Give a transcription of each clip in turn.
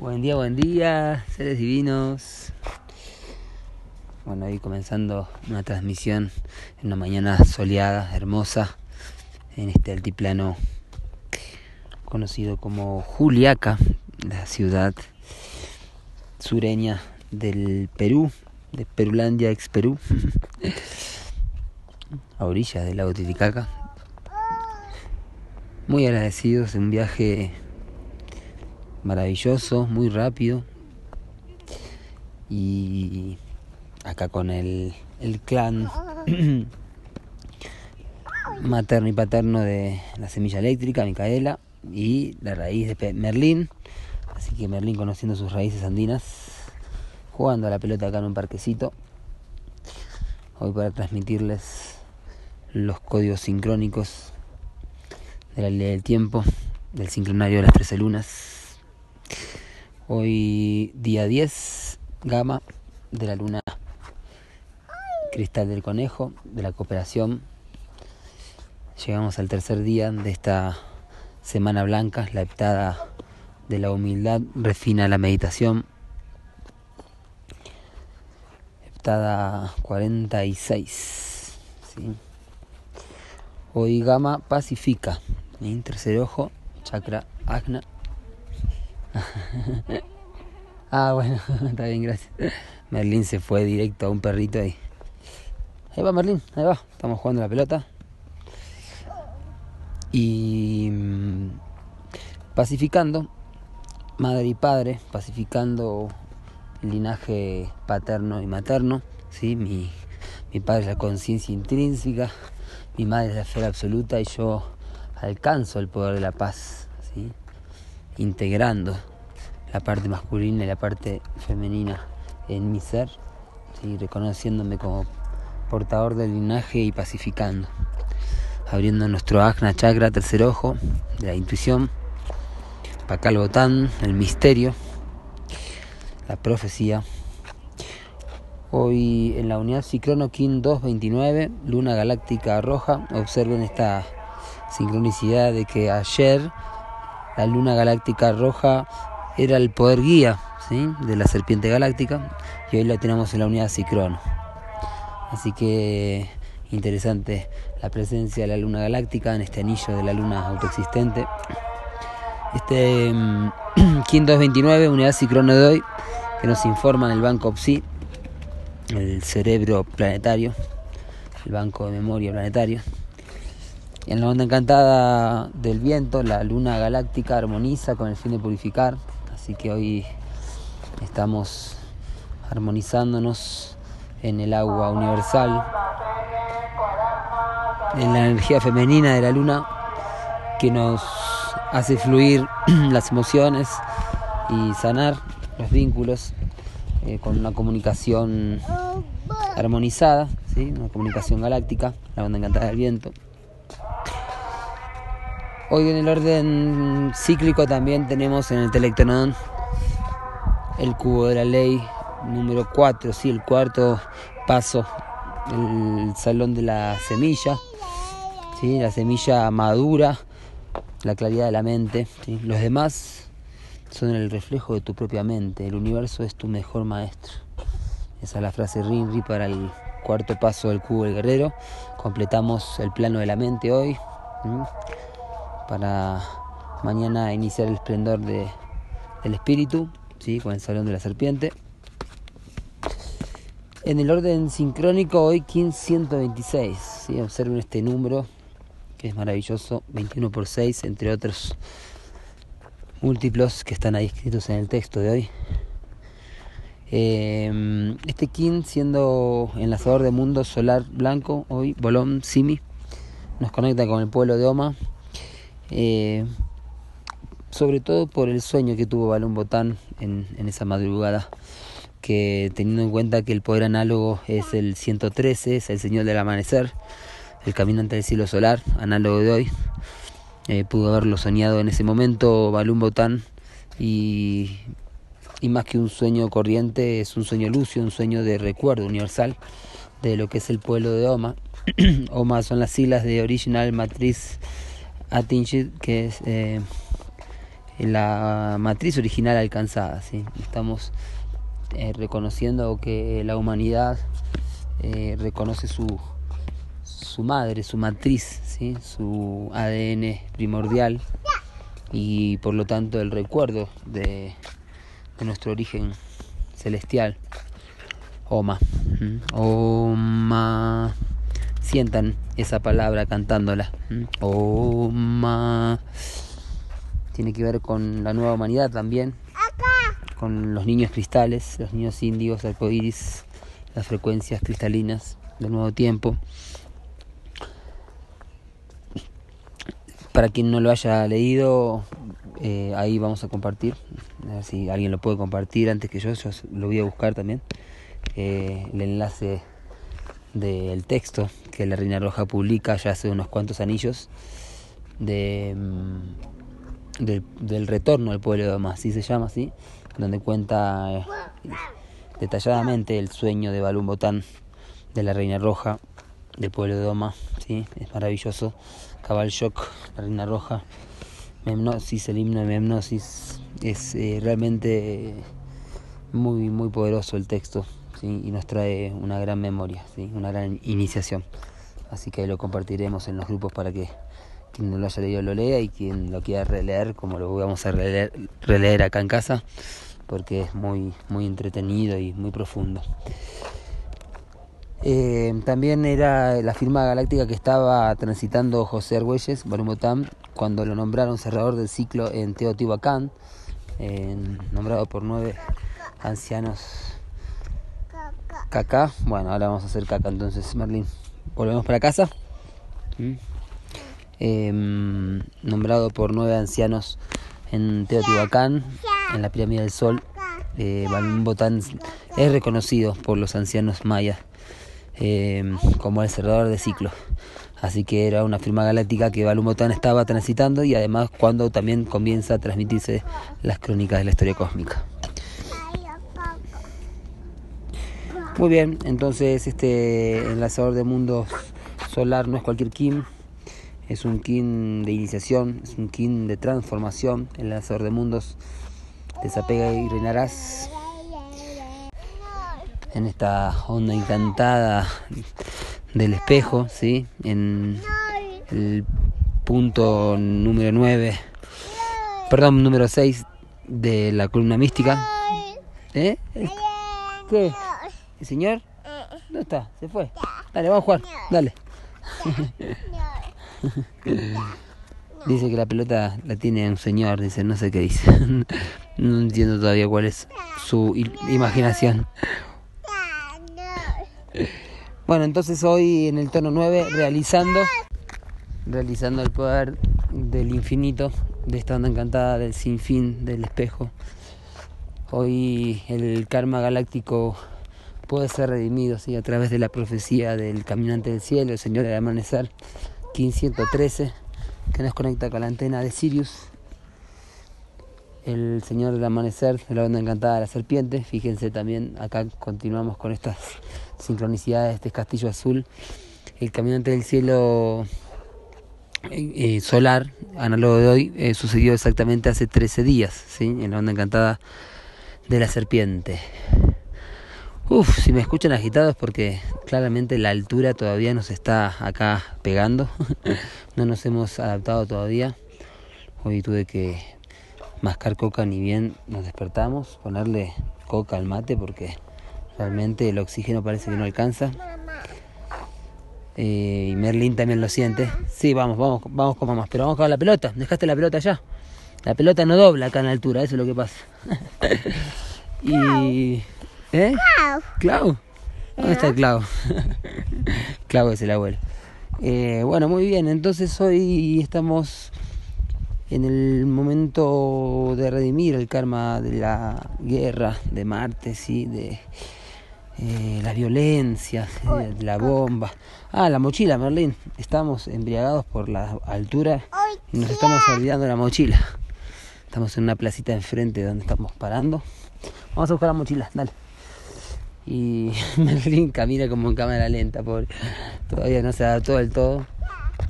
Buen día, buen día, seres divinos. Bueno, hoy comenzando una transmisión en una mañana soleada, hermosa, en este altiplano conocido como Juliaca, la ciudad sureña del Perú, de Perulandia ex Perú, a orillas del lago Titicaca. Muy agradecidos de un viaje maravilloso, muy rápido. Y acá con el, el clan materno y paterno de la semilla eléctrica, Micaela, y la raíz de Merlín. Así que Merlín conociendo sus raíces andinas, jugando a la pelota acá en un parquecito. Hoy para transmitirles los códigos sincrónicos de la ley del tiempo, del sincronario de las trece lunas. Hoy día 10, gama de la luna cristal del conejo, de la cooperación. Llegamos al tercer día de esta semana blanca, la heptada de la humildad refina la meditación. Heptada 46. ¿sí? Hoy gama pacifica, mi tercer ojo, chakra agna ah, bueno, está bien, gracias. Merlín se fue directo a un perrito ahí. Ahí va Merlín, ahí va. Estamos jugando la pelota. Y mm, pacificando, madre y padre, pacificando el linaje paterno y materno. ¿sí? Mi, mi padre es la conciencia intrínseca, mi madre es la fe absoluta y yo alcanzo el poder de la paz. ¿sí? integrando la parte masculina y la parte femenina en mi ser, ¿sí? reconociéndome como portador del linaje y pacificando, abriendo nuestro Agna Chakra, tercer ojo, de la intuición, Pakal Botán, el misterio, la profecía. Hoy en la unidad Ciclono Kin 229, luna galáctica roja, observen esta sincronicidad de que ayer la luna galáctica roja era el poder guía de la serpiente galáctica y hoy la tenemos en la unidad Cicrono. Así que interesante la presencia de la luna galáctica en este anillo de la luna autoexistente. Este um, King 229, unidad Cicrono de hoy, que nos informa en el banco PSI, el cerebro planetario, el banco de memoria planetario en la onda encantada del viento, la luna galáctica armoniza con el fin de purificar. Así que hoy estamos armonizándonos en el agua universal, en la energía femenina de la luna que nos hace fluir las emociones y sanar los vínculos eh, con una comunicación armonizada, una comunicación galáctica, la onda encantada del viento. Hoy en el orden cíclico también tenemos en el Telectronón el cubo de la ley número 4, ¿sí? el cuarto paso, el salón de la semilla, ¿sí? la semilla madura, la claridad de la mente. Los demás son el reflejo de tu propia mente, el universo es tu mejor maestro. Esa es la frase Rinri para el cuarto paso del cubo del guerrero. Completamos el plano de la mente hoy para mañana iniciar el esplendor de, del espíritu, ¿sí? con el salón de la serpiente. En el orden sincrónico, hoy 1526. ¿sí? Observen este número que es maravilloso, 21 por 6, entre otros múltiplos que están ahí escritos en el texto de hoy. Eh, este Kin siendo enlazador de mundo solar blanco, hoy Bolón Simi, nos conecta con el pueblo de Oma, eh, sobre todo por el sueño que tuvo Balón Botán en, en, esa madrugada, que teniendo en cuenta que el poder análogo es el 113, es el Señor del Amanecer, el caminante del cielo solar, análogo de hoy, eh, pudo haberlo soñado en ese momento Balún Botán y, y más que un sueño corriente es un sueño lucio, un sueño de recuerdo universal de lo que es el pueblo de Oma. Oma son las siglas de Original Matriz Atingit, que es eh, la matriz original alcanzada. ¿sí? Estamos eh, reconociendo que la humanidad eh, reconoce su, su madre, su matriz, su ADN primordial y por lo tanto el recuerdo de, de nuestro origen celestial. Oma. Oma. Sientan esa palabra cantándola. Oma. Tiene que ver con la nueva humanidad también. Con los niños cristales, los niños índigos, arcoíris, las frecuencias cristalinas del nuevo tiempo. Para quien no lo haya leído, eh, ahí vamos a compartir. A ver si alguien lo puede compartir antes que yo, yo lo voy a buscar también. Eh, el enlace del texto que la Reina Roja publica ya hace unos cuantos anillos de, mm, del, retorno al pueblo de Doma, así se llama, así, donde cuenta eh, detalladamente el sueño de Balún Botán de la Reina Roja del pueblo de Doma, ¿sí? es maravilloso. Cabal Shock, la Reina Roja, Memnosis, el himno de Memnosis, es eh, realmente muy, muy poderoso el texto y nos trae una gran memoria, ¿sí? una gran iniciación. Así que lo compartiremos en los grupos para que quien no lo haya leído lo lea y quien lo quiera releer, como lo vamos a releer, releer acá en casa, porque es muy, muy entretenido y muy profundo. Eh, también era la firma galáctica que estaba transitando José Argüelles, Barumotán, cuando lo nombraron cerrador del ciclo en Teotihuacán, nombrado por nueve ancianos Caca. Bueno, ahora vamos a hacer caca entonces, Merlin. Volvemos para casa. ¿Mm? Em, nombrado por nueve ancianos en Teotihuacán, en la pirámide del Sol. Eh, Botán es reconocido por los ancianos mayas em, como el cerrador de ciclos. Así que era una firma galáctica que Balum Botán estaba transitando y además cuando también comienza a transmitirse las crónicas de la historia cósmica. Muy bien, entonces este enlazador de mundos solar no es cualquier Kim, es un Kim de iniciación, es un Kim de transformación, el enlazador de mundos desapega y reinarás en esta onda encantada del espejo, ¿sí? en el punto número 9, perdón, número 6 de la columna mística. ¿Eh? ¿Qué? ¿El señor? ¿Dónde está? Se fue. Dale, vamos a jugar. Dale. dice que la pelota la tiene un señor, dice, no sé qué dice. no entiendo todavía cuál es su imaginación. Bueno, entonces hoy en el tono 9 realizando realizando el poder del infinito, de esta onda encantada del sinfín del espejo. Hoy el karma galáctico puede ser redimido ¿sí? a través de la profecía del caminante del cielo, el Señor del Amanecer, 1513, que nos conecta con la antena de Sirius. El Señor del Amanecer, la onda encantada de la serpiente. Fíjense también, acá continuamos con estas sincronicidades, este castillo azul. El caminante del cielo eh, eh, solar, análogo de hoy, eh, sucedió exactamente hace 13 días, ¿sí? en la onda encantada de la serpiente. Uf, si me escuchan agitados porque claramente la altura todavía nos está acá pegando. no nos hemos adaptado todavía. Hoy tuve que mascar coca ni bien nos despertamos, ponerle coca al mate porque realmente el oxígeno parece que no alcanza. Eh, y Merlin también lo siente. Sí, vamos, vamos, vamos con mamás. Pero vamos con la pelota. Dejaste la pelota ya. La pelota no dobla acá en la altura, eso es lo que pasa. y ¿Eh? Clau. ¿Dónde está el Clau? Clau es el abuelo. Eh, bueno, muy bien, entonces hoy estamos en el momento de redimir el karma de la guerra de Marte, ¿sí? de eh, la violencia, de la bomba. Ah, la mochila, Merlín. Estamos embriagados por la altura y nos estamos olvidando de la mochila. Estamos en una placita enfrente donde estamos parando. Vamos a buscar la mochila, dale y Merlin camina como en cámara lenta, pobre. Todavía no se adaptó del todo.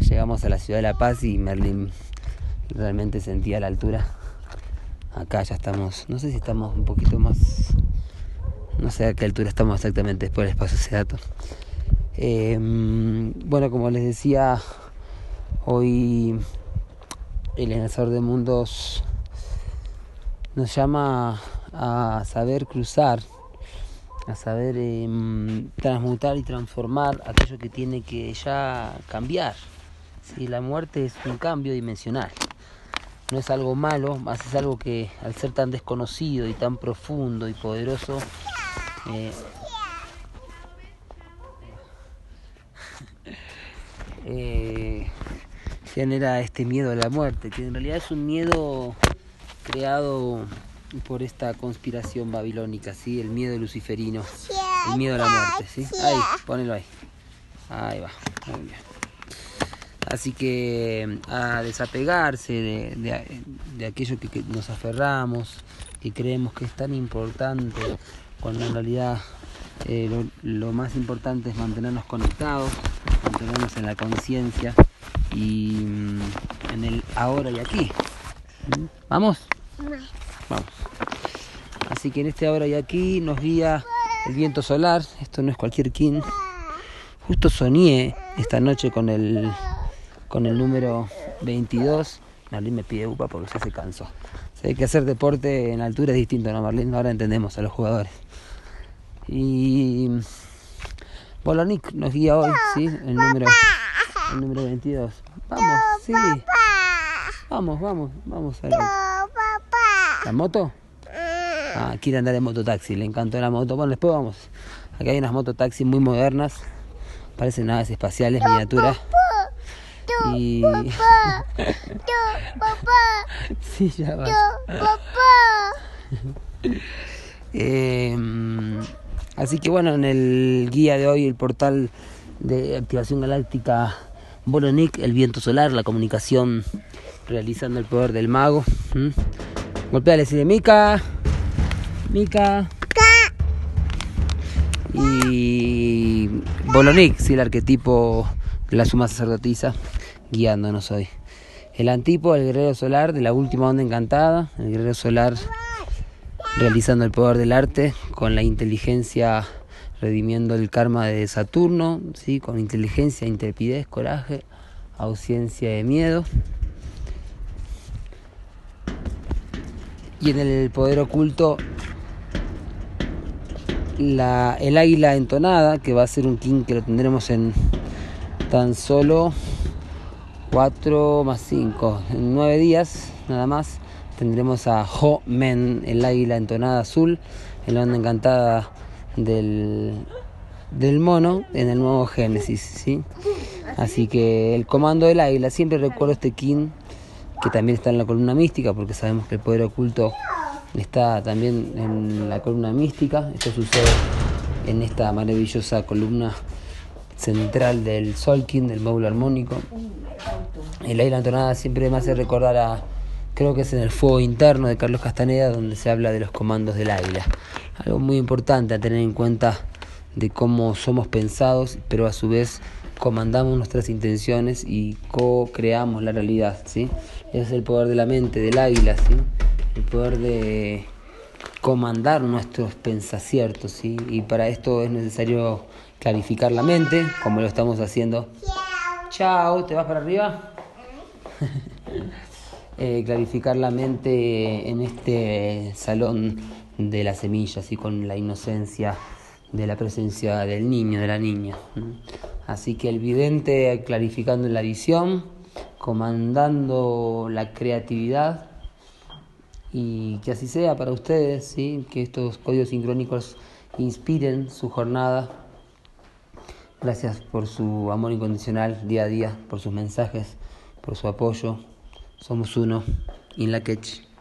Llegamos a la ciudad de La Paz y Merlin realmente sentía la altura. Acá ya estamos, no sé si estamos un poquito más, no sé a qué altura estamos exactamente después del espacio ese dato. Em, bueno, como les decía, hoy el enlazador de mundos nos llama a saber cruzar, a saber em, transmutar y transformar aquello que tiene que ya cambiar. Si la muerte es un cambio dimensional no es algo malo, más es algo que al ser tan desconocido y tan profundo y poderoso, eh, eh, genera este miedo a la muerte, que en realidad es un miedo creado por esta conspiración babilónica, ¿sí? el miedo luciferino, el miedo a la muerte. ¿sí? Ahí, ponelo ahí. Ahí va, muy bien. Así que a desapegarse de, aquello que, nos aferramos, y creemos que es tan importante, cuando en realidad eh, lo, más importante es mantenernos conectados, mantenernos en la conciencia y mm, en el ahora y aquí. ¿Mm? ¿Vamos? Así que en este ahora y aquí nos guía el viento solar, esto no es cualquier kin. Justo soñé esta noche con el con el número 22. Marlene me pide upa porque se cansó. Se hay que hacer deporte en altura es distinto, ¿no, Marlene? Ahora entendemos a los jugadores. Y Bolonik nos guía hoy, ¿sí? El número, el número 22. Vamos, sí. Vamos, vamos, vamos a la... ¿La moto? Ah, quiere andar en mototaxi, le encantó la moto. Bueno, después vamos. Aquí hay unas mototaxis muy modernas. Parecen naves espaciales, miniaturas y... Papá, papá. sí, ya va. papá. Em, así que bueno, en el guía de hoy, el portal de activación galáctica Bolonik, el viento solar, la comunicación realizando el poder del mago. ¿Mm? Golpeale, decirle Mica, Mica. Y Bolonik, sí, el arquetipo la suma sacerdotisa guiándonos hoy. El antipo, el guerrero solar de la última onda encantada, el guerrero solar realizando el poder del arte con la inteligencia redimiendo el karma de Saturno, ¿sí? con inteligencia, intrepidez, coraje, ausencia de miedo. Y en el poder oculto, la, el águila entonada, que va a ser un king que lo tendremos en tan solo 4 más 5, en 9 días nada más tendremos a Ho Men, el águila entonada azul, en la onda encantada del, del mono en el nuevo Génesis. ¿sí? Así que el comando del águila, siempre recuerdo este king que también está en la columna mística, porque sabemos que el poder oculto está también en la columna mística. Esto sucede en esta maravillosa columna central del Solkin, del módulo armónico. El aire entonada siempre me hace recordar a, creo que es en el fuego interno de Carlos Castaneda, donde se habla de los comandos del águila. Algo muy importante a tener en cuenta de cómo somos pensados, pero a su vez comandamos nuestras intenciones y co-creamos la realidad, ¿sí? es el poder de la mente, del águila, ¿sí? El poder de comandar nuestros pensaciertos, ¿sí? Y para esto es necesario clarificar la mente, como lo estamos haciendo. Chao, ¿te vas para arriba? Eh, clarificar la mente en este salón de las semillas y con la inocencia de la presencia del niño, de la niña. Así que el vidente clarificando la visión, comandando la creatividad y que así sea para ustedes, ¿sí? que estos códigos sincrónicos inspiren su jornada Gracias por su amor incondicional día a día, por sus mensajes, por su apoyo. Somos uno. In la catch.